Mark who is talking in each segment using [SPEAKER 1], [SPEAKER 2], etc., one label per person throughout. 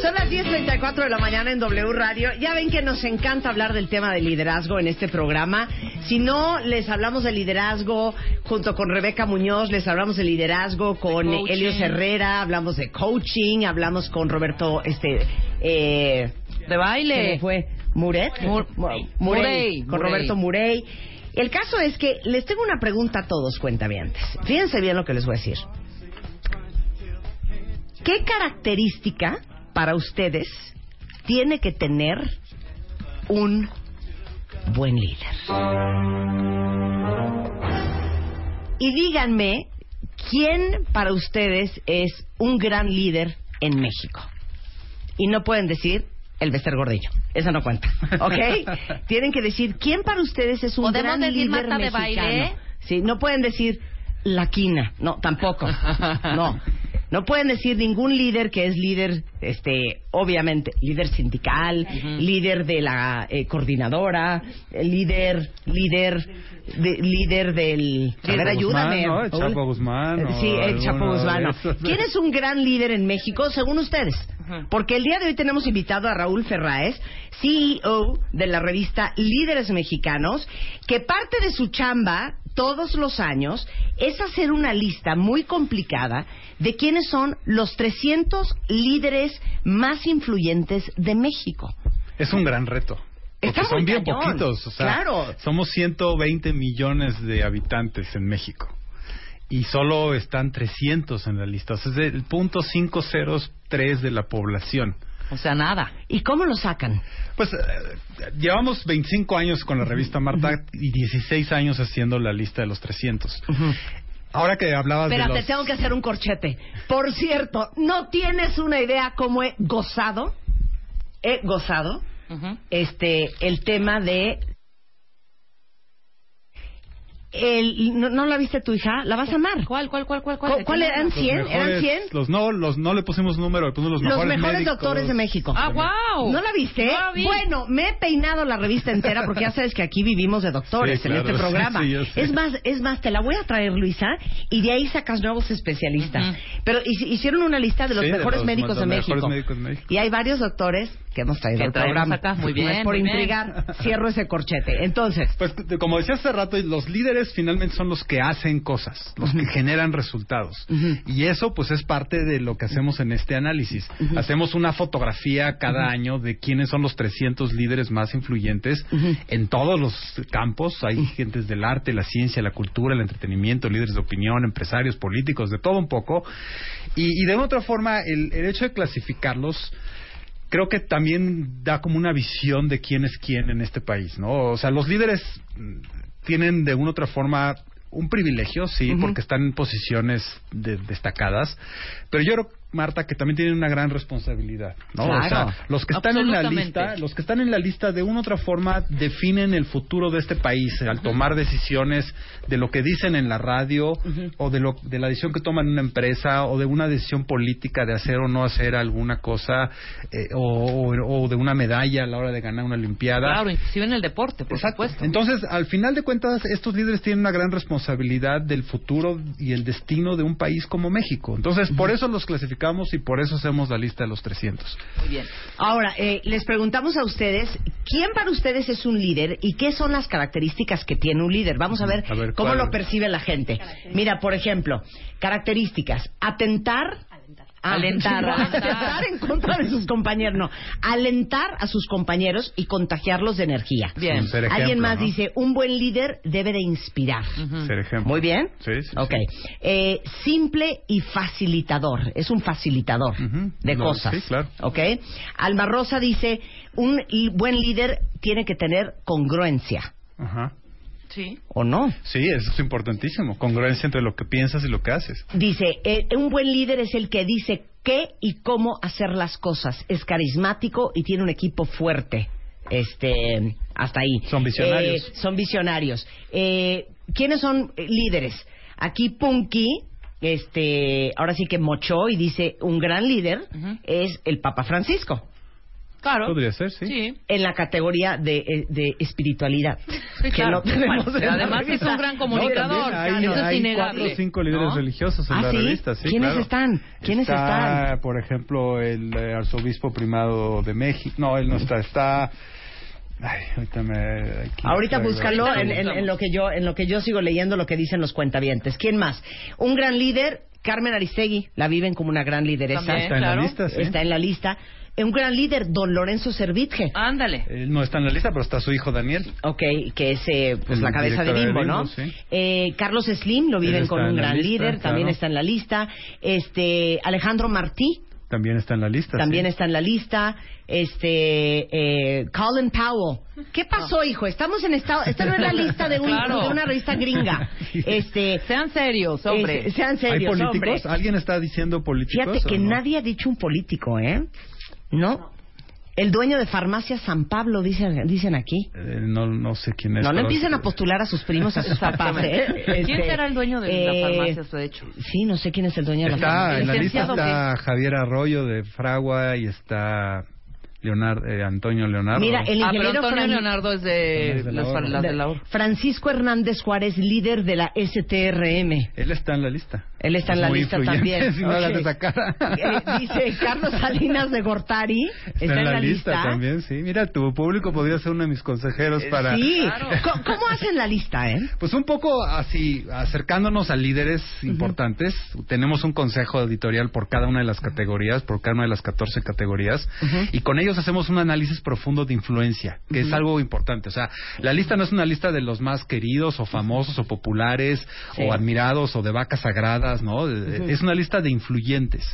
[SPEAKER 1] Son las 10.34 de la mañana en W Radio. Ya ven que nos encanta hablar del tema del liderazgo en este programa. Si no, les hablamos de liderazgo junto con Rebeca Muñoz, les hablamos de liderazgo con
[SPEAKER 2] coaching.
[SPEAKER 1] Helios Herrera, hablamos de coaching, hablamos con Roberto, este, eh,
[SPEAKER 2] De
[SPEAKER 1] ¿qué
[SPEAKER 2] baile.
[SPEAKER 1] fue? ¿Muret?
[SPEAKER 2] Mur-
[SPEAKER 1] Murey.
[SPEAKER 2] Murey.
[SPEAKER 1] Con
[SPEAKER 2] Murey.
[SPEAKER 1] Roberto Murey. El caso es que les tengo una pregunta a todos, cuentavientes. Fíjense bien lo que les voy a decir. ¿Qué característica para ustedes tiene que tener un buen líder? Y díganme, ¿quién para ustedes es un gran líder en México? Y no pueden decir el Bester Gordillo. Eso no cuenta. ¿Ok? Tienen que decir, ¿quién para ustedes es un
[SPEAKER 2] ¿Podemos
[SPEAKER 1] gran
[SPEAKER 2] decir
[SPEAKER 1] líder
[SPEAKER 2] Marta de
[SPEAKER 1] mexicano?
[SPEAKER 2] Baile?
[SPEAKER 1] Sí, no pueden decir la quina. No, tampoco. No. No pueden decir ningún líder que es líder, este, obviamente, líder sindical, líder de la eh, coordinadora, líder, líder, de- líder del. A ver,
[SPEAKER 3] Chapo
[SPEAKER 1] ayúdame.
[SPEAKER 3] Guzmán, ¿no? El Chapo Guzmán, o
[SPEAKER 1] Sí, el Chapo Guzmán. no. ¿Quién es un gran líder en México, según ustedes? Porque el día de hoy tenemos invitado a Raúl Ferraez, CEO de la revista Líderes Mexicanos, que parte de su chamba todos los años es hacer una lista muy complicada de quiénes son los 300 líderes más influyentes de México.
[SPEAKER 3] Es un gran reto. Porque son bien
[SPEAKER 1] cañón.
[SPEAKER 3] poquitos. O sea,
[SPEAKER 1] Claro.
[SPEAKER 3] somos 120 millones de habitantes en México. Y solo están 300 en la lista. O sea, es el punto 503 de la población.
[SPEAKER 2] O sea, nada.
[SPEAKER 1] ¿Y cómo lo sacan?
[SPEAKER 3] Pues eh, llevamos 25 años con la revista Marta y 16 años haciendo la lista de los 300. Ahora que hablabas
[SPEAKER 1] Espérate,
[SPEAKER 3] de los...
[SPEAKER 1] tengo que hacer un corchete. Por cierto, ¿no tienes una idea cómo he gozado? He gozado este el tema de el no, ¿no la viste tu hija? ¿La vas a amar?
[SPEAKER 2] ¿Cuál, cuál, cuál, cuál?
[SPEAKER 1] ¿Cu-
[SPEAKER 2] cuál?
[SPEAKER 1] ¿Cuál eran
[SPEAKER 3] los
[SPEAKER 1] 100? ¿Eran
[SPEAKER 3] mejores-
[SPEAKER 1] 100?
[SPEAKER 3] Los no, los no le pusimos número, le pusimos los
[SPEAKER 1] Los
[SPEAKER 3] mejores
[SPEAKER 1] doctores de México.
[SPEAKER 2] Ah, wow.
[SPEAKER 1] ¿No la viste?
[SPEAKER 2] No la vi.
[SPEAKER 1] Bueno, me he peinado la revista entera porque ya sabes que aquí vivimos de doctores
[SPEAKER 3] Sí,
[SPEAKER 1] en
[SPEAKER 3] claro,
[SPEAKER 1] este
[SPEAKER 3] sí,
[SPEAKER 1] programa.
[SPEAKER 3] sí, sé.
[SPEAKER 1] es más, es más, te la voy a traer, Luisa, y de ahí sacas nuevos especialistas.
[SPEAKER 2] Ujú.
[SPEAKER 1] Pero hici- hicieron una lista de los
[SPEAKER 3] Sí, de
[SPEAKER 1] mejores
[SPEAKER 3] los
[SPEAKER 1] médicos de
[SPEAKER 3] los
[SPEAKER 1] México.
[SPEAKER 3] mejores médicos de México.
[SPEAKER 1] Y hay varios doctores que hemos traído al programa.
[SPEAKER 2] acá. Muy bien,
[SPEAKER 1] No es por
[SPEAKER 2] muy bien.
[SPEAKER 1] intrigar, cierro ese corchete. Entonces,
[SPEAKER 3] Pues como decía hace rato, los líderes finalmente son los que hacen cosas, los que generan resultados. Y eso pues es parte de lo que hacemos en este análisis. Hacemos una fotografía cada año de quiénes son los 300 líderes más influyentes en todos los campos. Hay gentes del arte, la ciencia, la cultura, el entretenimiento, líderes de opinión, empresarios, políticos, de todo un poco. Y, y de otra forma, el, el hecho de clasificarlos creo que también da como una visión de quién es quién en este país, ¿no? O sea, los líderes tienen de una u otra forma un privilegio, sí, porque están en posiciones de- destacadas, pero yo creo Marta que también tienen una gran responsabilidad, ¿no?
[SPEAKER 1] Claro.
[SPEAKER 3] O sea, los que están en la lista, los que están en la lista de una u otra forma definen el futuro de este país al tomar decisiones de lo que dicen en la radio o de lo de la decisión que toman en una empresa o de una decisión política de hacer o no hacer alguna cosa eh, o, o- o de una medalla a la hora de ganar una olimpiada.
[SPEAKER 2] Claro, inclusive en el deporte, por
[SPEAKER 3] Exacto.
[SPEAKER 2] supuesto.
[SPEAKER 3] Entonces, al final de cuentas, estos líderes tienen una gran responsabilidad del futuro y el destino de un país como México. Entonces, por eso los clasificamos y por eso hacemos la lista de los 300.
[SPEAKER 2] Muy bien.
[SPEAKER 1] Ahora, eh, les preguntamos a ustedes, ¿quién para ustedes es un líder y qué son las características que tiene un líder? Vamos a ver,
[SPEAKER 3] A ver,
[SPEAKER 1] cómo lo percibe la gente. Mira, por ejemplo, características. Atentar. Ah,
[SPEAKER 2] Alentar,
[SPEAKER 1] no,
[SPEAKER 2] alentar.
[SPEAKER 1] en contra de sus compañeros, no. Alentar a sus compañeros y contagiarlos de energía.
[SPEAKER 2] Bien.
[SPEAKER 3] Ser
[SPEAKER 1] Alguien
[SPEAKER 3] ejemplo,
[SPEAKER 1] más
[SPEAKER 3] ¿no?
[SPEAKER 1] dice, un buen líder debe de inspirar.
[SPEAKER 3] Ser ejemplo.
[SPEAKER 1] Muy bien.
[SPEAKER 3] Sí, sí,
[SPEAKER 1] Ok.
[SPEAKER 3] sí.
[SPEAKER 1] Eh, simple y facilitador. Es un facilitador de
[SPEAKER 3] No,
[SPEAKER 1] cosas.
[SPEAKER 3] sí, claro.
[SPEAKER 1] Ok. Alma Rosa dice: un buen líder tiene que tener congruencia.
[SPEAKER 3] Ajá.
[SPEAKER 2] Sí.
[SPEAKER 1] ¿O no?
[SPEAKER 3] Sí, eso es importantísimo. Congruencia entre lo que piensas y lo que haces.
[SPEAKER 1] Dice, eh, un buen líder es el que dice qué y cómo hacer las cosas. Es carismático y tiene un equipo fuerte. Este, hasta ahí.
[SPEAKER 3] Son visionarios.
[SPEAKER 1] Eh, son visionarios. Eh, ¿Quiénes son eh, líderes? Aquí Punky, este, ahora sí que mochó y dice, un gran líder es el Papa Francisco.
[SPEAKER 2] Claro.
[SPEAKER 3] Podría ser, sí.
[SPEAKER 2] Sí.
[SPEAKER 1] En la categoría de, eh, de espiritualidad.
[SPEAKER 2] Sí, claro.
[SPEAKER 1] que no tenemos
[SPEAKER 2] Bueno,
[SPEAKER 1] en la
[SPEAKER 2] además es un gran comunicador.
[SPEAKER 3] No, hay,
[SPEAKER 2] Eso es
[SPEAKER 3] hay
[SPEAKER 2] innegable.
[SPEAKER 3] cuatro o cinco líderes
[SPEAKER 2] ¿no?
[SPEAKER 3] religiosos en
[SPEAKER 1] ¿Ah,
[SPEAKER 3] la
[SPEAKER 1] sí?
[SPEAKER 3] revista. Sí,
[SPEAKER 1] ¿Quiénes
[SPEAKER 3] claro.
[SPEAKER 1] están? ¿Quiénes
[SPEAKER 3] está,
[SPEAKER 1] están?
[SPEAKER 3] por ejemplo, el eh, arzobispo primado de México. No, él no está. Está. Ay, ahorita me. aquí
[SPEAKER 1] Ahorita búscalo
[SPEAKER 2] Ahorita
[SPEAKER 1] en,
[SPEAKER 2] lo
[SPEAKER 1] en-
[SPEAKER 2] buscamos.
[SPEAKER 1] en lo que yo en lo que yo sigo leyendo lo que dicen los cuentavientes. ¿Quién más? Un gran líder, Carmen Aristegui, la viven como una gran lideresa.
[SPEAKER 2] También,
[SPEAKER 3] Está en
[SPEAKER 2] claro.
[SPEAKER 3] la lista, sí.
[SPEAKER 1] Está en la lista. Un gran líder, don Lorenzo Servitje.
[SPEAKER 2] Ándale.
[SPEAKER 3] Él no está en la lista, pero está su hijo Daniel.
[SPEAKER 1] Ok, que es eh, pues
[SPEAKER 3] El
[SPEAKER 1] la cabeza de Bimbo, ¿no?
[SPEAKER 3] Sí.
[SPEAKER 1] Eh, Carlos Slim lo viven con un gran
[SPEAKER 3] lista,
[SPEAKER 1] líder, también está en la lista. Este Alejandro Martí
[SPEAKER 3] También está en la lista.
[SPEAKER 1] también
[SPEAKER 3] sí.
[SPEAKER 1] está en la lista. Este eh, Colin Powell. ¿Qué pasó, hijo? Estamos en estado. Esta no es la lista de, un-
[SPEAKER 2] Claro.
[SPEAKER 1] de una revista gringa. Este.
[SPEAKER 2] Sean serios, hombre.
[SPEAKER 1] es- sean
[SPEAKER 3] ¿Hay
[SPEAKER 1] serios,
[SPEAKER 3] políticos?
[SPEAKER 1] hombre.
[SPEAKER 3] ¿Alguien está diciendo políticos?
[SPEAKER 1] Fíjate que
[SPEAKER 3] no?
[SPEAKER 1] nadie ha dicho un político, ¿eh? ¿No? El dueño de Farmacia San Pablo, dicen, dicen aquí.
[SPEAKER 3] Eh, no, no sé quién es.
[SPEAKER 1] No, no
[SPEAKER 3] pero-
[SPEAKER 1] empiecen a postular a sus primos, a sus papás. ¿eh?
[SPEAKER 2] ¿Quién
[SPEAKER 1] Este,
[SPEAKER 2] será el dueño de la
[SPEAKER 1] eh,
[SPEAKER 2] farmacia, de hecho?
[SPEAKER 1] Sí, no sé quién es el dueño de la
[SPEAKER 3] Está,
[SPEAKER 1] farmacia.
[SPEAKER 3] en la lista está Javier Arroyo de Fragua y está Leonardo, eh, Antonio Leonardo.
[SPEAKER 1] Mira, el
[SPEAKER 2] Ah, pero
[SPEAKER 1] ingeniero
[SPEAKER 2] Antonio
[SPEAKER 1] Fran-
[SPEAKER 2] Leonardo es de,
[SPEAKER 3] Es de la
[SPEAKER 2] los- de la.
[SPEAKER 1] Francisco Hernández Juárez, líder de la STRM.
[SPEAKER 3] Él está en la lista.
[SPEAKER 1] Él está en la
[SPEAKER 3] muy
[SPEAKER 1] lista también.
[SPEAKER 3] Si no
[SPEAKER 1] Ok.
[SPEAKER 3] hagas esa cara.
[SPEAKER 1] Eh, dice Carlos Salinas de Gortari.
[SPEAKER 3] Está, en la, lista, también, sí. Mira, tu público podría ser uno de mis consejeros para...
[SPEAKER 1] Sí.
[SPEAKER 2] Claro.
[SPEAKER 1] ¿Cómo, hacen la lista, eh?
[SPEAKER 3] Pues un poco así, acercándonos a líderes importantes. Tenemos un consejo editorial por cada una de las categorías, por cada una de las 14 categorías, y con ellos hacemos un análisis profundo de influencia, que es algo importante. O sea, la lista no es una lista de los más queridos o famosos o populares
[SPEAKER 1] Sí.
[SPEAKER 3] o admirados o de vacas sagradas, ¿no? De- Es una lista de influyentes.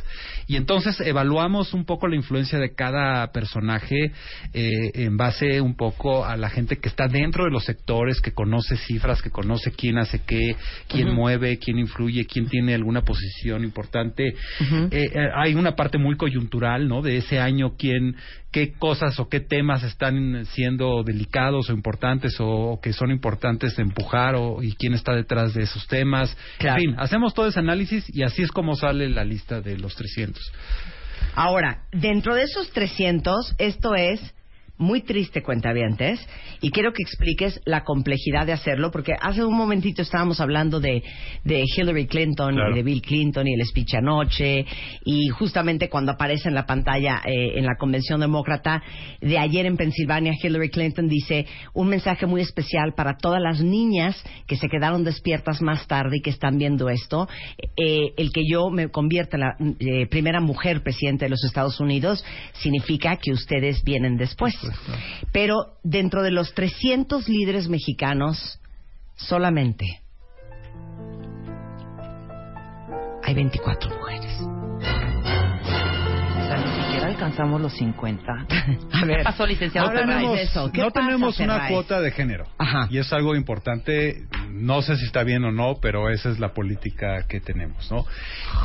[SPEAKER 3] Y entonces evaluamos un poco la influencia de cada personaje eh, en base un poco a la gente que está dentro de los sectores, que conoce cifras, que conoce quién hace qué, quién mueve, quién influye, quién tiene alguna posición importante. Eh, eh, hay una parte muy coyuntural, ¿no? De ese año, quién, qué cosas o qué temas están siendo delicados o importantes o, que son importantes de empujar o, y quién está detrás de esos temas.
[SPEAKER 1] Claro.
[SPEAKER 3] En fin, hacemos todo ese análisis y así es como sale la lista de los 300.
[SPEAKER 1] Ahora, dentro de esos 300, esto es muy triste, cuentavientes, y quiero que expliques la complejidad de hacerlo, porque hace un momentito estábamos hablando de, de Hillary Clinton
[SPEAKER 3] Claro.
[SPEAKER 1] y de Bill Clinton y el speech anoche, y justamente cuando aparece en la pantalla eh, en la convención demócrata de ayer en Pensilvania, Hillary Clinton dice un mensaje muy especial para todas las niñas que se quedaron despiertas más tarde y que están viendo esto, eh, el que yo me convierta en la eh, primera mujer presidente de los Estados Unidos significa que ustedes vienen después. Pero dentro de los 300 líderes mexicanos, solamente hay 24 mujeres.
[SPEAKER 2] Alcanzamos los 50.
[SPEAKER 1] A ver,
[SPEAKER 2] ¿Qué pasó, licenciado
[SPEAKER 1] eso. ¿Qué
[SPEAKER 3] no
[SPEAKER 1] pasa,
[SPEAKER 3] tenemos una cuota de género.
[SPEAKER 1] Ajá.
[SPEAKER 3] Y es algo importante. No sé si está bien o no, pero esa es la política que tenemos, ¿no?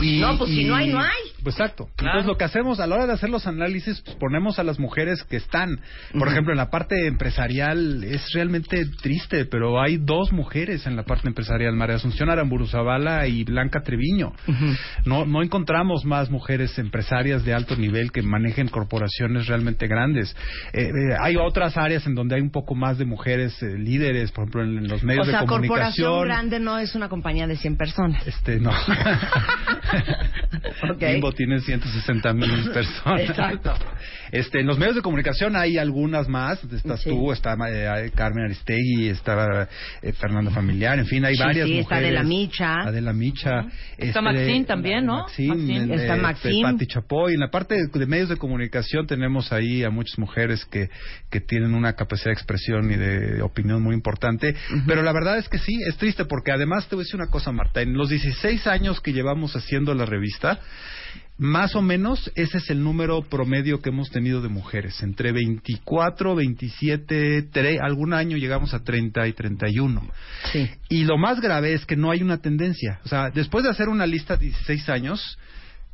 [SPEAKER 3] Y,
[SPEAKER 1] No, pues si no hay, no hay.
[SPEAKER 3] Pues exacto.
[SPEAKER 2] Claro.
[SPEAKER 3] Entonces lo que hacemos a la hora de hacer los análisis, pues ponemos a las mujeres que están. Por ejemplo, en la parte empresarial es realmente triste, pero hay dos mujeres en la parte empresarial, María Asunción Aramburu Zavala y Blanca Treviño. No, no encontramos más mujeres empresarias de alto nivel que manejen corporaciones realmente grandes. Eh, eh, hay otras áreas en donde hay un poco más de mujeres eh, líderes, por ejemplo, en, en los medios
[SPEAKER 1] O sea,
[SPEAKER 3] de
[SPEAKER 1] Corporación
[SPEAKER 3] comunicación.
[SPEAKER 1] Grande no es una compañía de 100 personas.
[SPEAKER 3] Este, no.
[SPEAKER 1] Ok.
[SPEAKER 3] Bimbo tiene 160 mil personas.
[SPEAKER 1] Exacto.
[SPEAKER 3] Este, en los medios de comunicación hay algunas más. Estás
[SPEAKER 1] Sí.
[SPEAKER 3] tú, está eh, Carmen Aristegui, está eh, Fernanda Familiar, en fin, hay
[SPEAKER 1] Sí,
[SPEAKER 3] varias
[SPEAKER 1] sí,
[SPEAKER 3] mujeres.
[SPEAKER 1] está Adela Micha.
[SPEAKER 3] Adela Micha.
[SPEAKER 2] Está Maxine también, ¿no?
[SPEAKER 3] Maxine,
[SPEAKER 2] Maxine.
[SPEAKER 1] Está
[SPEAKER 3] eh,
[SPEAKER 1] Maxine.
[SPEAKER 3] Pati Chapoy. En la parte de, de medios de comunicación tenemos ahí a muchas mujeres que, que tienen una capacidad de expresión y de opinión muy importante. Pero la verdad es que sí, es triste porque además te voy a decir una cosa, Marta. En los 16 años que llevamos haciendo la revista, Más o menos ese es el número promedio que hemos tenido de mujeres, entre 24, 27, tre- algún año llegamos a 30 y 31.
[SPEAKER 1] Sí.
[SPEAKER 3] Y lo más grave es que no hay una tendencia. O sea, después de hacer una lista de 16 años,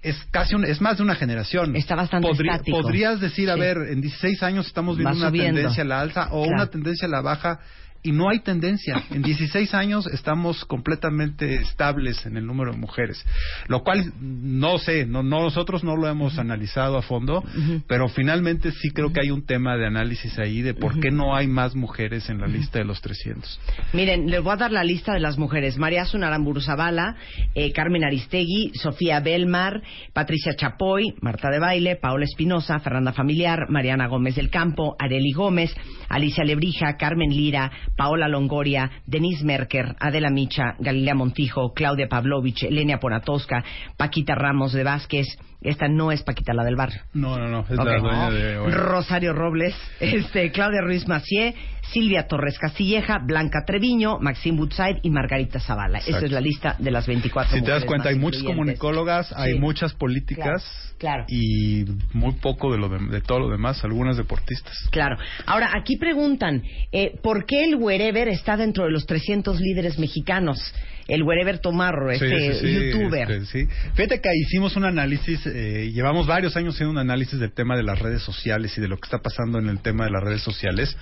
[SPEAKER 3] es casi un- es más de una generación.
[SPEAKER 1] Está bastante estático.
[SPEAKER 3] Podrías decir, a
[SPEAKER 1] Sí.
[SPEAKER 3] ver, en 16 años estamos viendo
[SPEAKER 1] Va
[SPEAKER 3] una
[SPEAKER 1] subiendo.
[SPEAKER 3] tendencia a la alza o
[SPEAKER 1] Claro.
[SPEAKER 3] una tendencia a la baja y no hay tendencia. En 16 años estamos completamente estables en el número de mujeres, lo cual no sé, no, no- nosotros no lo hemos analizado a fondo, pero finalmente sí creo que hay un tema de análisis ahí de por qué no hay más mujeres en la lista de los 300.
[SPEAKER 1] Miren, les voy a dar la lista de las mujeres. María Sunaramburu Zavala, eh, Carmen Aristegui, Sofía Belmar, Patricia Chapoy, Marta de Baile, Paola Espinosa, Fernanda Familiar, Mariana Gómez del Campo, Areli Gómez, Alicia Lebrija, Carmen Lira, Paola Longoria, Denise Merker, Adela Micha, Galilea Montijo, Claudia Pavlovich, Elenia Ponatosca, Paquita Ramos de Vázquez. Esta no es Paquita, la del barrio.
[SPEAKER 3] No, no, no, es la dueña de hoy.
[SPEAKER 1] Rosario Robles, este, Claudia Ruiz Macié, Silvia Torres Castilleja, Blanca Treviño, Maxim Butzaid y Margarita Zavala. Esa
[SPEAKER 3] Exacto.
[SPEAKER 1] es la lista de las 24
[SPEAKER 3] Si te das cuenta, hay muchas comunicólogas, hay muchas políticas
[SPEAKER 1] Claro, claro.
[SPEAKER 3] y muy poco de, lo de, de todo lo demás, algunas deportistas.
[SPEAKER 1] Claro. Ahora, aquí preguntan, eh, ¿por qué el Wherever está dentro de los 300 líderes mexicanos? El Wherever Tomarro, este
[SPEAKER 3] Sí, sí,
[SPEAKER 1] youtuber.
[SPEAKER 3] este, sí. Fíjate que hicimos un análisis, eh, llevamos varios años haciendo un análisis del tema de las redes sociales y de lo que está pasando en el tema de las redes sociales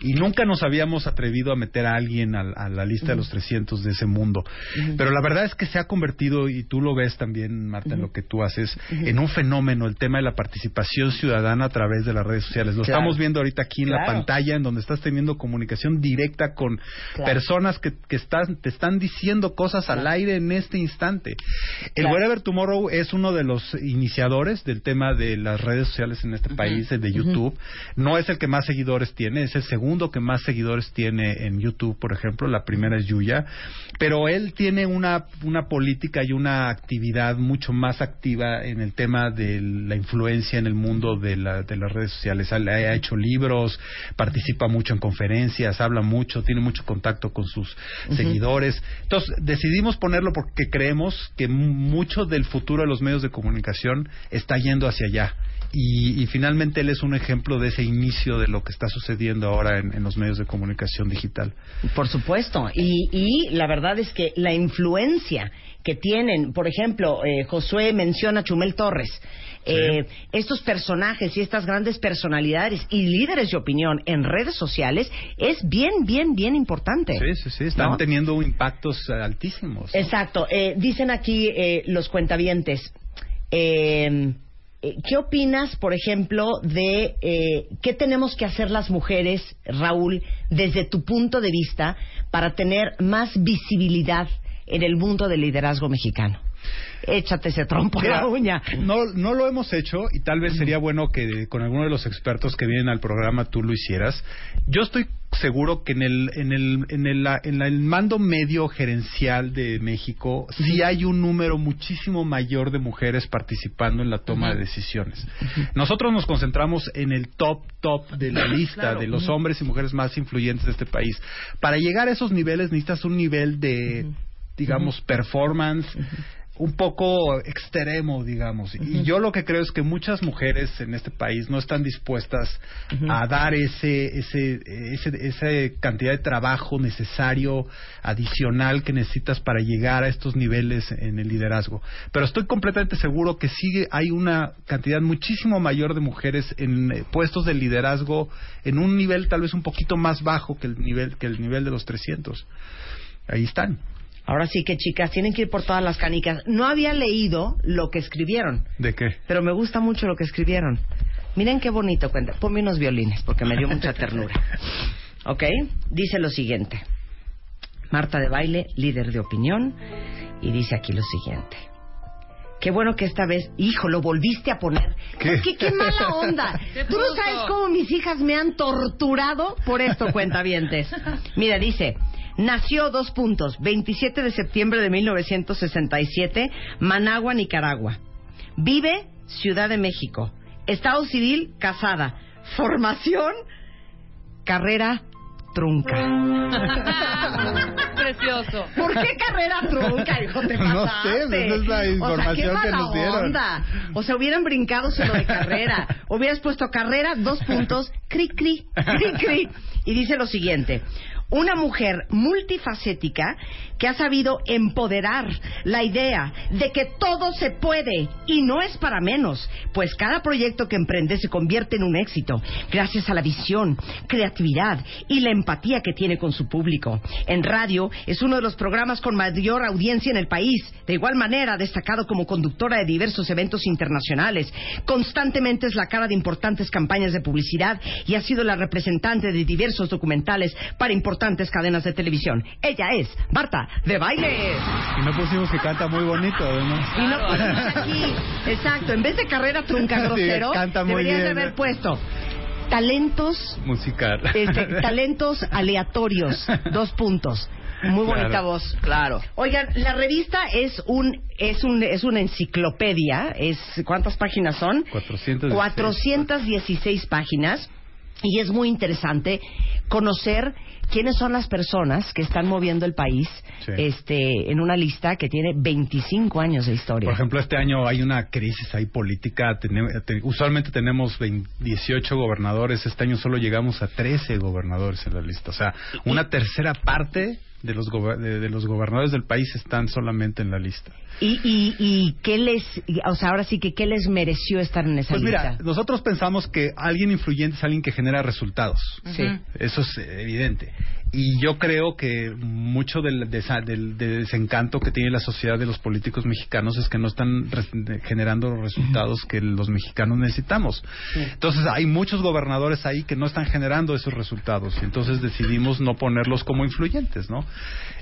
[SPEAKER 3] y nunca nos habíamos atrevido a meter a alguien a, a la lista de los 300 de ese mundo. Pero la verdad es que se ha convertido, y tú lo ves también, Marta, en lo que tú haces, en un fenómeno el tema de la participación ciudadana a través de las redes sociales. Lo
[SPEAKER 1] Claro.
[SPEAKER 3] estamos viendo ahorita aquí en la pantalla, en donde estás teniendo comunicación directa con
[SPEAKER 1] Claro.
[SPEAKER 3] personas que, que están, te están diciendo cosas al aire en este instante. El
[SPEAKER 1] Claro.
[SPEAKER 3] Wherever Tomorrow es uno de los iniciadores del tema de las redes sociales en este país, el de YouTube. No es el que más seguidores tiene, es el segundo que más seguidores tiene en YouTube, por ejemplo. La primera es Yuya. Pero él tiene una, una política y una actividad mucho más activa en el tema de la influencia en el mundo de, la- de las redes sociales. Ha, ha hecho libros, participa mucho en conferencias, habla mucho, tiene mucho contacto con sus seguidores. Entonces, decidimos ponerlo porque creemos que mu- mucho del futuro de los medios de comunicación está yendo hacia allá. Y, y finalmente él es un ejemplo de ese inicio de lo que está sucediendo ahora en, en los medios de comunicación digital.
[SPEAKER 1] Por supuesto. Y, y la verdad es que la influencia que tienen, por ejemplo, eh, Josué menciona a Chumel Torres, eh, estos personajes y estas grandes personalidades y líderes de opinión en redes sociales es bien, bien, bien importante.
[SPEAKER 3] Sí, sí, sí, están
[SPEAKER 1] ¿No?
[SPEAKER 3] teniendo impactos altísimos.
[SPEAKER 1] Exacto. Eh, dicen aquí eh, los cuentavientes. eh, ¿Qué opinas, por ejemplo, de eh, qué tenemos que hacer las mujeres, Raúl, desde tu punto de vista, para tener más visibilidad en el mundo del liderazgo mexicano? Échate ese trompo en la uña.
[SPEAKER 3] No, no lo hemos hecho y tal vez sería bueno que con alguno de los expertos que vienen al programa tú lo hicieras. Yo estoy seguro que en el, en el, en el, en el mando medio gerencial de México sí hay un número muchísimo mayor de mujeres participando en la toma de decisiones. Nosotros nos concentramos en el top, top de la lista
[SPEAKER 1] Claro.
[SPEAKER 3] de los hombres y mujeres más influyentes de este país. Para llegar a esos niveles necesitas un nivel de, digamos, performance un poco extremo, digamos. Y yo lo que creo es que muchas mujeres en este país no están dispuestas a dar ese, ese, ese, esa cantidad de trabajo necesario, adicional que necesitas para llegar a estos niveles en el liderazgo. Pero estoy completamente seguro que sí hay una cantidad muchísimo mayor de mujeres en eh, puestos de liderazgo en un nivel tal vez un poquito más bajo que el nivel, que el nivel de los 300. Ahí están.
[SPEAKER 1] Ahora sí que, chicas, tienen que ir por todas las canicas. No había leído lo que escribieron.
[SPEAKER 3] ¿De qué?
[SPEAKER 1] pero me gusta mucho lo que escribieron. Miren qué bonito cuenta. Ponme unos violines porque me dio mucha ternura. ¿Ok? Dice lo siguiente. Marta de Baile, líder de opinión, y dice aquí lo siguiente. Qué bueno que esta vez, hijo, lo volviste a poner.
[SPEAKER 3] ¿Qué?
[SPEAKER 1] Es que qué mala onda.
[SPEAKER 2] ¿Qué
[SPEAKER 1] Tú no sabes cómo mis hijas me han torturado por esto, cuentavientes. Mira, dice, nació dos puntos, 27 de septiembre de 1967, Managua, Nicaragua. Vive Ciudad de México. Estado civil, casada. Formación, carrera trunca.
[SPEAKER 2] precioso.
[SPEAKER 1] ¿Por qué carrera trunca, hijo? Te
[SPEAKER 3] No sé, esa es la
[SPEAKER 1] O sea, qué
[SPEAKER 3] información que
[SPEAKER 1] mala
[SPEAKER 3] nos dieron.
[SPEAKER 1] onda. O sea, hubieran brincado solo de carrera. Hubieras puesto carrera, dos puntos, cri, cri, cri, cri. Y dice lo siguiente. Una mujer multifacética que ha sabido empoderar la idea de que todo se puede y no es para menos, pues cada proyecto que emprende se convierte en un éxito gracias a la visión, creatividad y la empatía que tiene con su público. En radio es uno de los programas con mayor audiencia en el país. De igual manera, destacado como conductora de diversos eventos internacionales. Constantemente es la cara de importantes campañas de publicidad y ha sido la representante de diversos documentales para importantes cadenas de televisión. Ella es Marta de Baile.
[SPEAKER 3] Y no pusimos que canta muy bonito, además.
[SPEAKER 1] Y no ponemos aquí, exacto, en vez de carrera trunca
[SPEAKER 3] Sí,
[SPEAKER 1] grosero,
[SPEAKER 3] canta muy
[SPEAKER 1] deberías de haber puesto talentos
[SPEAKER 3] Musical.
[SPEAKER 1] este, talentos aleatorios, dos puntos. Muy bonita voz, claro. Oigan, la revista es un es un es una enciclopedia, es ¿cuántas páginas son?
[SPEAKER 3] 416.
[SPEAKER 1] 416 páginas y es muy interesante conocer quiénes son las personas que están moviendo el país
[SPEAKER 3] Sí.
[SPEAKER 1] este en una lista que tiene 25 años de historia.
[SPEAKER 3] Por ejemplo, este año hay una crisis ahí política. Usualmente tenemos 20 18 gobernadores. Este año solo llegamos a 13 gobernadores en la lista. O sea, una tercera parte de los, de, de los gobernadores del país están solamente en la lista.
[SPEAKER 1] ¿Y, y, y qué les, y, o sea, ahora sí que qué les mereció estar en esa
[SPEAKER 3] Pues
[SPEAKER 1] lista?
[SPEAKER 3] mira, nosotros pensamos que alguien influyente es alguien que genera resultados.
[SPEAKER 1] Sí.
[SPEAKER 3] Eso es evidente. Y yo creo que mucho del, desa- del- del desencanto que tiene la sociedad de los políticos mexicanos es que no están generando los resultados que los mexicanos necesitamos. Entonces hay muchos gobernadores ahí que no están generando esos resultados. Y entonces decidimos no ponerlos como influyentes, ¿no?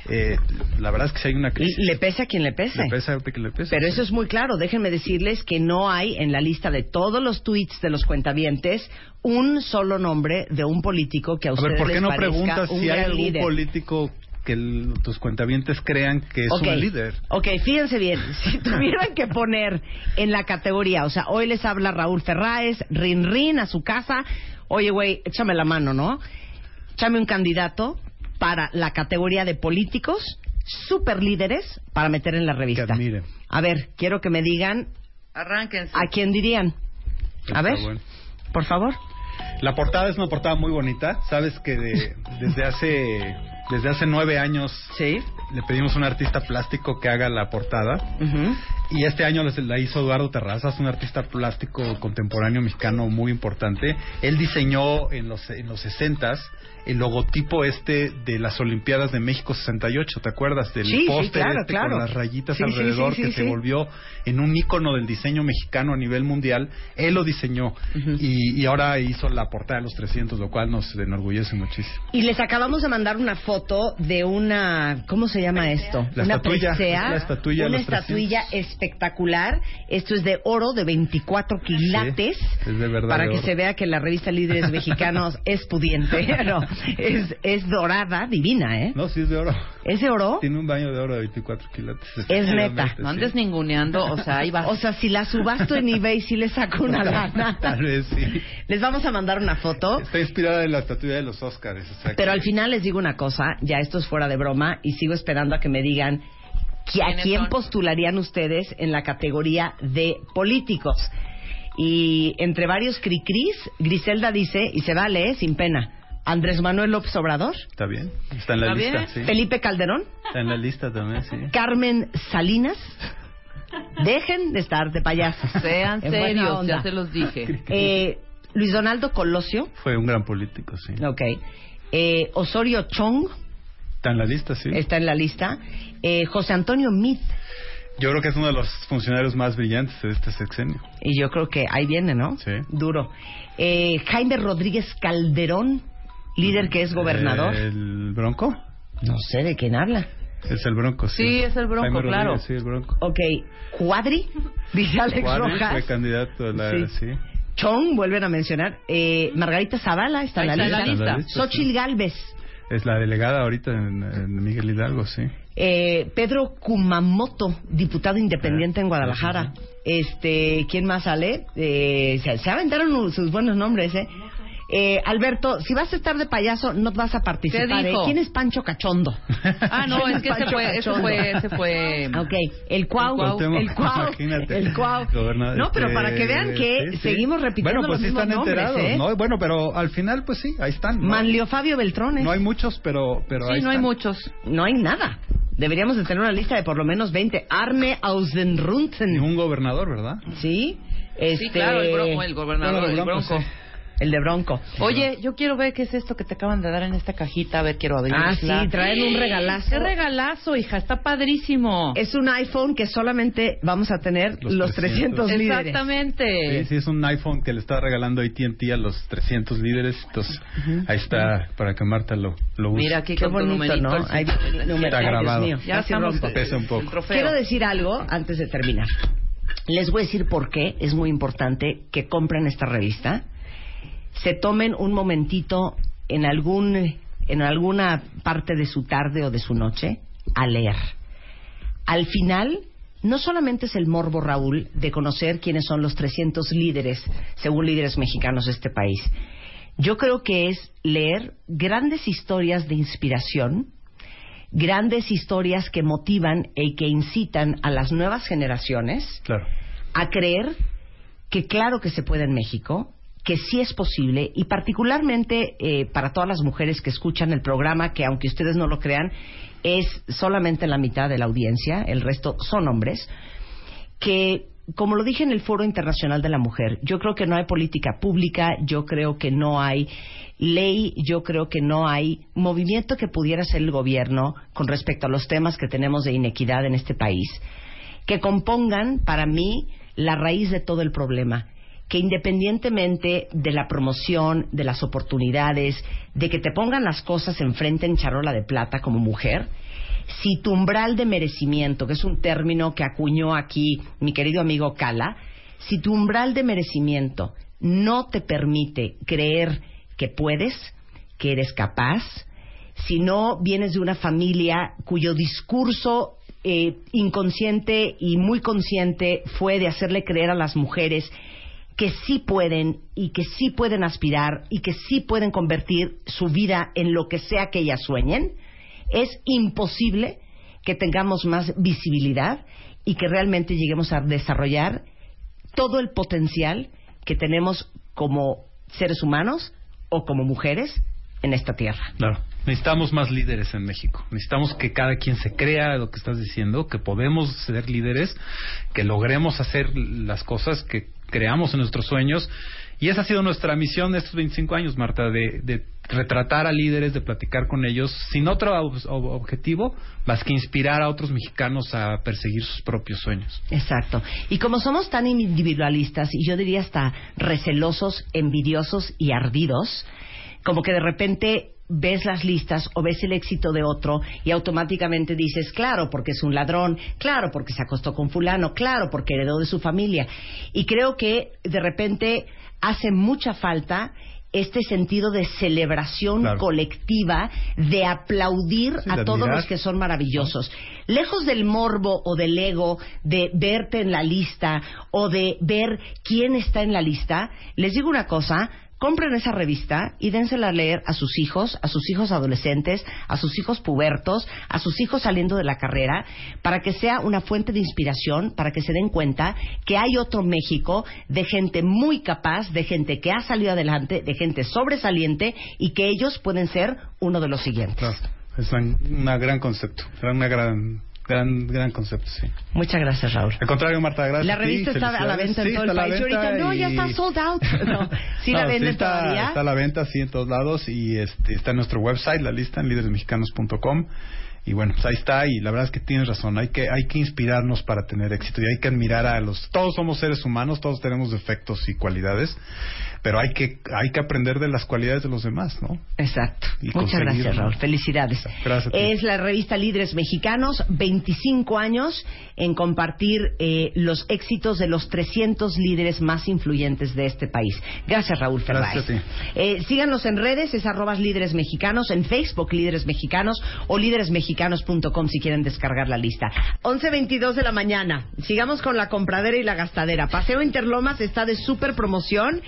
[SPEAKER 3] Eh, la verdad es que si hay una crisis.
[SPEAKER 1] Le pese a quien le pese.
[SPEAKER 3] Le pesa que le pese,
[SPEAKER 1] Pero
[SPEAKER 3] sí.
[SPEAKER 1] eso es muy claro. Déjenme decirles que no hay en la lista de todos los tweets de los cuentavientes un solo nombre de un político que a
[SPEAKER 3] A
[SPEAKER 1] ustedes
[SPEAKER 3] ver, ¿por qué
[SPEAKER 1] les
[SPEAKER 3] no preguntas
[SPEAKER 1] un
[SPEAKER 3] si hay algún
[SPEAKER 1] líder?
[SPEAKER 3] político que el- tus cuentavientes crean que es un líder?
[SPEAKER 1] Ok, fíjense bien. Si tuvieran que poner en la categoría, o sea, hoy les habla Raúl Ferráez, Rin Rin a su casa. Oye, güey, échame la mano, ¿no? Échame un candidato para la categoría de políticos super líderes para meter en la revista.
[SPEAKER 3] Que.
[SPEAKER 1] A ver, quiero que me digan
[SPEAKER 2] Arránquense.
[SPEAKER 1] a quién dirían. A ver,
[SPEAKER 3] bueno.
[SPEAKER 1] por favor.
[SPEAKER 3] La portada es una portada muy bonita. Sabes que de- desde hace desde hace nueve años
[SPEAKER 1] Sí.
[SPEAKER 3] Le pedimos a un artista plástico que haga la portada y este año la hizo Eduardo Terrazas, un artista plástico contemporáneo mexicano muy importante. Él diseñó en los en los 60 el logotipo este de las Olimpiadas de México 68, ¿te acuerdas del
[SPEAKER 1] Sí, sí,
[SPEAKER 3] póster
[SPEAKER 1] claro,
[SPEAKER 3] este
[SPEAKER 1] claro.
[SPEAKER 3] con las rayitas
[SPEAKER 1] Sí,
[SPEAKER 3] alrededor que se volvió en un ícono del diseño mexicano a nivel mundial? Él lo diseñó y ahora hizo la portada de los 300, lo cual nos enorgullece muchísimo.
[SPEAKER 1] Y les acabamos de mandar una foto de una, ¿cómo se llama esto?
[SPEAKER 3] La
[SPEAKER 1] una
[SPEAKER 3] estatuilla,
[SPEAKER 1] presea,
[SPEAKER 3] es la estatuilla de
[SPEAKER 1] una
[SPEAKER 3] los 300.
[SPEAKER 1] estatuilla espectacular. Esto es de oro de 24 quilates.
[SPEAKER 3] es de verdad
[SPEAKER 1] Para
[SPEAKER 3] de
[SPEAKER 1] que
[SPEAKER 3] oro.
[SPEAKER 1] se vea que la revista Líderes Mexicanos es pudiente. No, es, es dorada, divina, ¿eh?
[SPEAKER 3] No, sí es de oro.
[SPEAKER 1] ¿Es de oro?
[SPEAKER 3] Tiene un baño de oro de 24 quilates.
[SPEAKER 1] Es neta.
[SPEAKER 2] No
[SPEAKER 3] sí.
[SPEAKER 2] andes ninguneando, o sea, ahí va.
[SPEAKER 1] O sea, si la subasto en eBay, sí le saco una lana.
[SPEAKER 3] Tal vez sí.
[SPEAKER 1] Les vamos a mandar una foto.
[SPEAKER 3] Está inspirada en la estatuilla de los Óscares. o sea que-
[SPEAKER 1] Pero al final les digo una cosa, ya esto es fuera de broma y sigo esperando a que me digan que a
[SPEAKER 2] ¿Quiénes
[SPEAKER 1] quién
[SPEAKER 2] son?
[SPEAKER 1] postularían ustedes en la categoría de políticos. Y entre varios cricris, Griselda dice, y se vale, ¿eh? sin pena, Andrés Manuel López Obrador,
[SPEAKER 3] Está bien. Está en la
[SPEAKER 2] ¿Está
[SPEAKER 3] lista, sí.
[SPEAKER 1] Felipe Calderón,
[SPEAKER 3] Está en la lista también, sí.
[SPEAKER 1] Carmen Salinas. Dejen de estar de payasas.
[SPEAKER 2] Sean serios, ya se los dije.
[SPEAKER 1] Eh, Luis Donaldo Colosio,
[SPEAKER 3] Fue un gran político, sí.
[SPEAKER 1] ok. Eh, Osorio Chong
[SPEAKER 3] Está en la lista, sí.
[SPEAKER 1] está en la lista. Eh, José Antonio Meade.
[SPEAKER 3] Yo creo que es uno de los funcionarios más brillantes de este sexenio.
[SPEAKER 1] Y yo creo que ahí viene, ¿no?
[SPEAKER 3] Sí.
[SPEAKER 1] Duro. Eh, Jaime Rodríguez Calderón, líder que es gobernador.
[SPEAKER 3] ¿El Bronco?
[SPEAKER 1] No sé de quién habla.
[SPEAKER 3] Es el Bronco, sí.
[SPEAKER 2] Sí, es el Bronco,
[SPEAKER 3] Jaime
[SPEAKER 2] claro.
[SPEAKER 3] Rodríguez, Sí, el Bronco.
[SPEAKER 1] Ok, Cuadri, dice Alex
[SPEAKER 3] Cuadri
[SPEAKER 1] Rojas.
[SPEAKER 3] fue candidato a la...
[SPEAKER 1] Sí.
[SPEAKER 3] Sí.
[SPEAKER 1] Chong, vuelven a mencionar. Eh, Margarita Zavala está en la
[SPEAKER 2] Ahí
[SPEAKER 1] lista.
[SPEAKER 2] está en la
[SPEAKER 3] lista.
[SPEAKER 1] Xochil Galvez.
[SPEAKER 3] Es la delegada ahorita en, en Miguel Hidalgo, sí.
[SPEAKER 1] Eh, Pedro Kumamoto, diputado independiente
[SPEAKER 3] Ah,
[SPEAKER 1] en Guadalajara. Este, ¿quién más sale? Eh, se, se aventaron sus buenos nombres, ¿eh? Eh, Alberto, si vas a estar de payaso, no vas a participar.
[SPEAKER 2] ¿Qué
[SPEAKER 1] ¿eh?
[SPEAKER 2] dijo?
[SPEAKER 1] ¿Quién es Pancho Cachondo?
[SPEAKER 2] Ah, no,
[SPEAKER 1] ¿Quién
[SPEAKER 2] es que ese
[SPEAKER 1] Pancho
[SPEAKER 2] fue, ese fue, ese fue.
[SPEAKER 1] Ok, el cuau,
[SPEAKER 2] El cuau.
[SPEAKER 1] el cuau, el No, pero
[SPEAKER 3] este,
[SPEAKER 1] para que vean que
[SPEAKER 3] sí, sí.
[SPEAKER 1] seguimos repitiendo
[SPEAKER 3] Bueno, pues
[SPEAKER 1] los
[SPEAKER 3] sí
[SPEAKER 1] mismos
[SPEAKER 3] están
[SPEAKER 1] nombres,
[SPEAKER 3] enterados,
[SPEAKER 1] ¿eh?
[SPEAKER 3] ¿no? Bueno, pero al final, pues sí, ahí están. ¿no?
[SPEAKER 1] Manlio Fabio Beltrones.
[SPEAKER 3] No hay muchos, pero, pero ahí
[SPEAKER 2] Sí, no hay
[SPEAKER 3] están.
[SPEAKER 2] muchos.
[SPEAKER 1] No hay nada. Deberíamos de tener una lista de por lo menos 20. Arme Ausenrunten.
[SPEAKER 3] Un gobernador, ¿verdad?
[SPEAKER 1] Sí. Este...
[SPEAKER 2] Sí, claro, el, bronco, el gobernador,
[SPEAKER 3] Bueno, el
[SPEAKER 2] el
[SPEAKER 3] Bronco,
[SPEAKER 2] bronco.
[SPEAKER 3] sí.
[SPEAKER 1] El de Bronco.
[SPEAKER 2] Oye, yo quiero ver qué es esto que te acaban de dar en esta cajita. A ver, quiero abrirla.
[SPEAKER 1] Ah, sí, traen un regalazo.
[SPEAKER 2] ¡Qué regalazo, hija! Está padrísimo.
[SPEAKER 1] Es un iPhone que solamente vamos a tener los,
[SPEAKER 3] Los
[SPEAKER 1] 300,
[SPEAKER 3] 300
[SPEAKER 1] líderes.
[SPEAKER 2] Exactamente.
[SPEAKER 3] Sí, sí, es un iPhone que le está regalando AT&T a los 300 líderes. Entonces, ahí está para que Marta lo, lo use.
[SPEAKER 2] Mira aquí
[SPEAKER 1] Qué bonito,
[SPEAKER 2] numerito.
[SPEAKER 1] ¿no? Ahí.
[SPEAKER 3] Está grabado.
[SPEAKER 1] mío,
[SPEAKER 2] Ya
[SPEAKER 1] casi
[SPEAKER 2] estamos.
[SPEAKER 1] rompo.
[SPEAKER 3] Pesa un poco.
[SPEAKER 1] Quiero decir algo antes de terminar. Les voy a decir por qué es muy importante que compren esta revista. Se tomen un momentito en algún en alguna parte de su tarde o de su noche a leer. Al final, no solamente es el morbo, Raúl, de conocer quiénes son los 300 líderes, según líderes mexicanos de este país. Yo creo que es leer grandes historias de inspiración, grandes historias que motivan y que incitan a las nuevas generaciones
[SPEAKER 3] Claro.
[SPEAKER 1] a creer que claro que se puede en México, que sí es posible y particularmente eh, para todas las mujeres que escuchan el programa, que aunque ustedes no lo crean, es solamente la mitad de la audiencia, el resto son hombres, que como lo dije en el Foro Internacional de la Mujer, yo creo que no hay política pública, yo creo que no hay ley, yo creo que no hay movimiento que pudiera hacer el gobierno con respecto a los temas que tenemos de inequidad en este país, que compongan para mí la raíz de todo el problema que independientemente de la promoción, de las oportunidades, de que te pongan las cosas enfrente en charola de plata como mujer, si tu umbral de merecimiento, que es un término que acuñó aquí mi querido amigo Cala, si tu umbral de merecimiento no te permite creer que puedes, que eres capaz, si no vienes de una familia cuyo discurso eh, inconsciente y muy consciente fue de hacerle creer a las mujeres que sí pueden y que sí pueden aspirar y que sí pueden convertir su vida en lo que sea que ellas sueñen, es imposible que tengamos más visibilidad y que realmente lleguemos a desarrollar todo el potencial que tenemos como seres humanos o como mujeres en esta tierra.
[SPEAKER 3] Claro. Necesitamos más líderes en México. Necesitamos que cada quien se crea lo que estás diciendo, que podemos ser líderes, que logremos hacer las cosas que creamos en nuestros sueños. Y esa ha sido nuestra misión de estos 25 años, Marta, de, retratar a líderes, de platicar con ellos, sin otro ob- ob- objetivo más que inspirar a otros mexicanos a perseguir sus propios sueños.
[SPEAKER 1] Exacto. Y como somos tan individualistas y yo diría hasta recelosos, envidiosos y ardidos, como que de repente ves las listas o ves el éxito de otro y automáticamente dices, claro, porque es un ladrón, claro, porque se acostó con fulano, claro, porque heredó de su familia. Y creo que de repente hace mucha falta este sentido de celebración
[SPEAKER 3] Claro.
[SPEAKER 1] colectiva, de aplaudir
[SPEAKER 3] Sí,
[SPEAKER 1] a
[SPEAKER 3] de
[SPEAKER 1] todos los que son maravillosos. Lejos del morbo o del ego de verte en la lista o de ver quién está en la lista, les digo una cosa, compren esa revista y dénsela a leer a sus hijos, a sus hijos adolescentes, a sus hijos pubertos, a sus hijos saliendo de la carrera, para que sea una fuente de inspiración, para que se den cuenta que hay otro México de gente muy capaz, de gente que ha salido adelante, de gente sobresaliente y que ellos pueden ser uno de los siguientes.
[SPEAKER 3] Claro. Es un gran concepto, una gran, gran, gran concepto, sí.
[SPEAKER 1] Muchas gracias, Raúl.
[SPEAKER 3] Al contrario, Marta, gracias.
[SPEAKER 1] La revista está a la venta en
[SPEAKER 3] Sí,
[SPEAKER 1] todo el país. Y ahorita, no, ya
[SPEAKER 3] y-
[SPEAKER 1] está sold out. No, sí la venden
[SPEAKER 3] está,
[SPEAKER 1] todavía.
[SPEAKER 3] Está a la venta, sí, en todos lados. Y este, está en nuestro website, la lista en líderesmexicanos.com. Y bueno, pues ahí está. Y la verdad es que tienes razón. Hay que, hay que inspirarnos para tener éxito. Y hay que admirar a los. Todos somos seres humanos, todos tenemos defectos y cualidades. Pero hay que, hay que aprender de las cualidades de los demás, ¿no?
[SPEAKER 1] Exacto.
[SPEAKER 3] Y
[SPEAKER 1] Muchas gracias, Raúl. Felicidades.
[SPEAKER 3] Gracias.
[SPEAKER 1] Es la revista Líderes Mexicanos, 25 años en compartir eh, los éxitos de los 300 líderes más influyentes de este país. Gracias, Raúl Fernández.
[SPEAKER 3] Gracias a ti.
[SPEAKER 1] Eh, síganos en redes, es arrobas líderes mexicanos, en Facebook líderes mexicanos o líderes mexicanos paseomexicanos.com si quieren descargar la lista. 11.22 de la mañana. Sigamos con la compradera y la gastadera. Paseo Interlomas está de super promoción.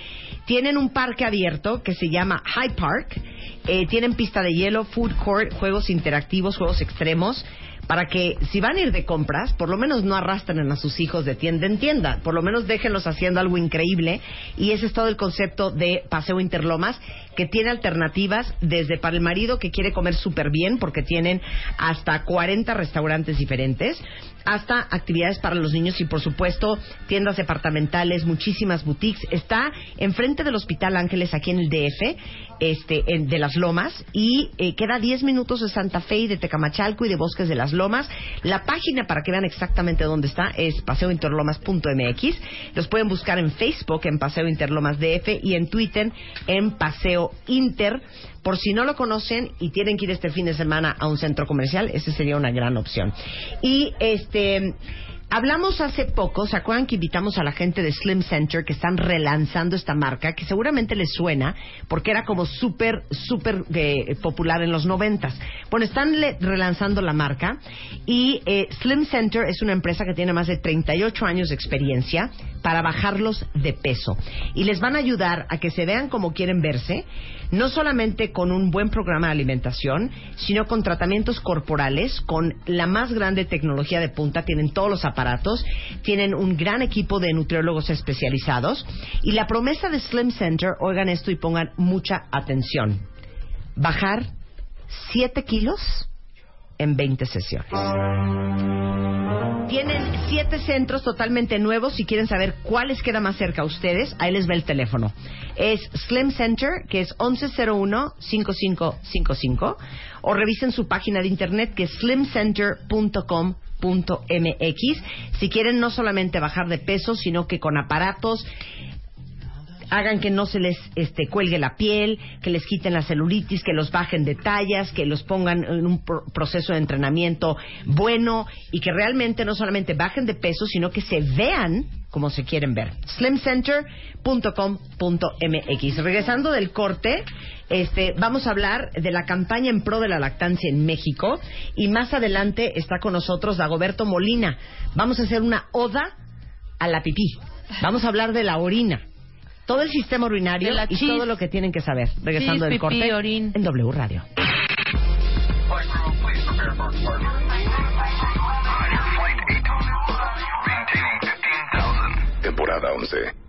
[SPEAKER 1] Tienen un parque abierto que se llama High Park. Eh, tienen pista de hielo, food court, juegos interactivos, juegos extremos para que si van a ir de compras, por lo menos no arrastren a sus hijos de tienda en tienda, por lo menos déjenlos haciendo algo increíble. Y ese es todo el concepto de Paseo Interlomas que tiene alternativas desde para el marido que quiere comer súper bien porque tienen hasta 40 restaurantes diferentes, hasta actividades para los niños y por supuesto tiendas departamentales, muchísimas boutiques. Está enfrente del Hospital Ángeles aquí en el DF, este, en, de las Lomas y eh, queda 10 minutos de Santa Fe y de Tecamachalco y de Bosques de las Lomas. La página para que vean exactamente dónde está es paseointerlomas.mx. Los pueden buscar en Facebook en Paseo Interlomas DF y en Twitter en Paseo Inter. Por si no lo conocen y tienen que ir este fin de semana a un centro comercial, esa sería una gran opción. Y este Hablamos hace poco, ¿se acuerdan que invitamos a la gente de Slim Center que están relanzando esta marca, que seguramente les suena, porque era como súper, súper eh, popular en los noventas? Bueno, están relanzando la marca y eh, Slim Center es una empresa que tiene más de 38 años de experiencia para bajarlos de peso. Y les van a ayudar a que se vean como quieren verse, no solamente con un buen programa de alimentación, sino con tratamientos corporales, con la más grande tecnología de punta, tienen todos los aparatos, tienen un gran equipo de nutriólogos especializados y la promesa de Slim Center, oigan esto y pongan mucha atención, bajar 7 kilos en 20 sesiones. Tienen siete centros totalmente nuevos. Si quieren saber cuál les queda más cerca a ustedes, ahí les ve el teléfono. Es Slim Center, que es 1101-5555. O revisen su página de internet, que es slimcenter.com.mx. Si quieren no solamente bajar de peso, sino que con aparatos hagan que no se les este, cuelgue la piel, que les quiten la celulitis, que los bajen de tallas, que los pongan en un proceso de entrenamiento bueno y que realmente no solamente bajen de peso, sino que se vean como se quieren ver. slimcenter.com.mx. Regresando del corte, este, vamos a hablar de la campaña en pro de la lactancia en México y más adelante está con nosotros Dagoberto Molina. Vamos a hacer una oda a la pipí. Vamos a hablar de la orina todo el sistema urinario y todo lo que tienen que saber. Regresando del corte en W Radio.
[SPEAKER 4] Temporada 11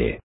[SPEAKER 4] de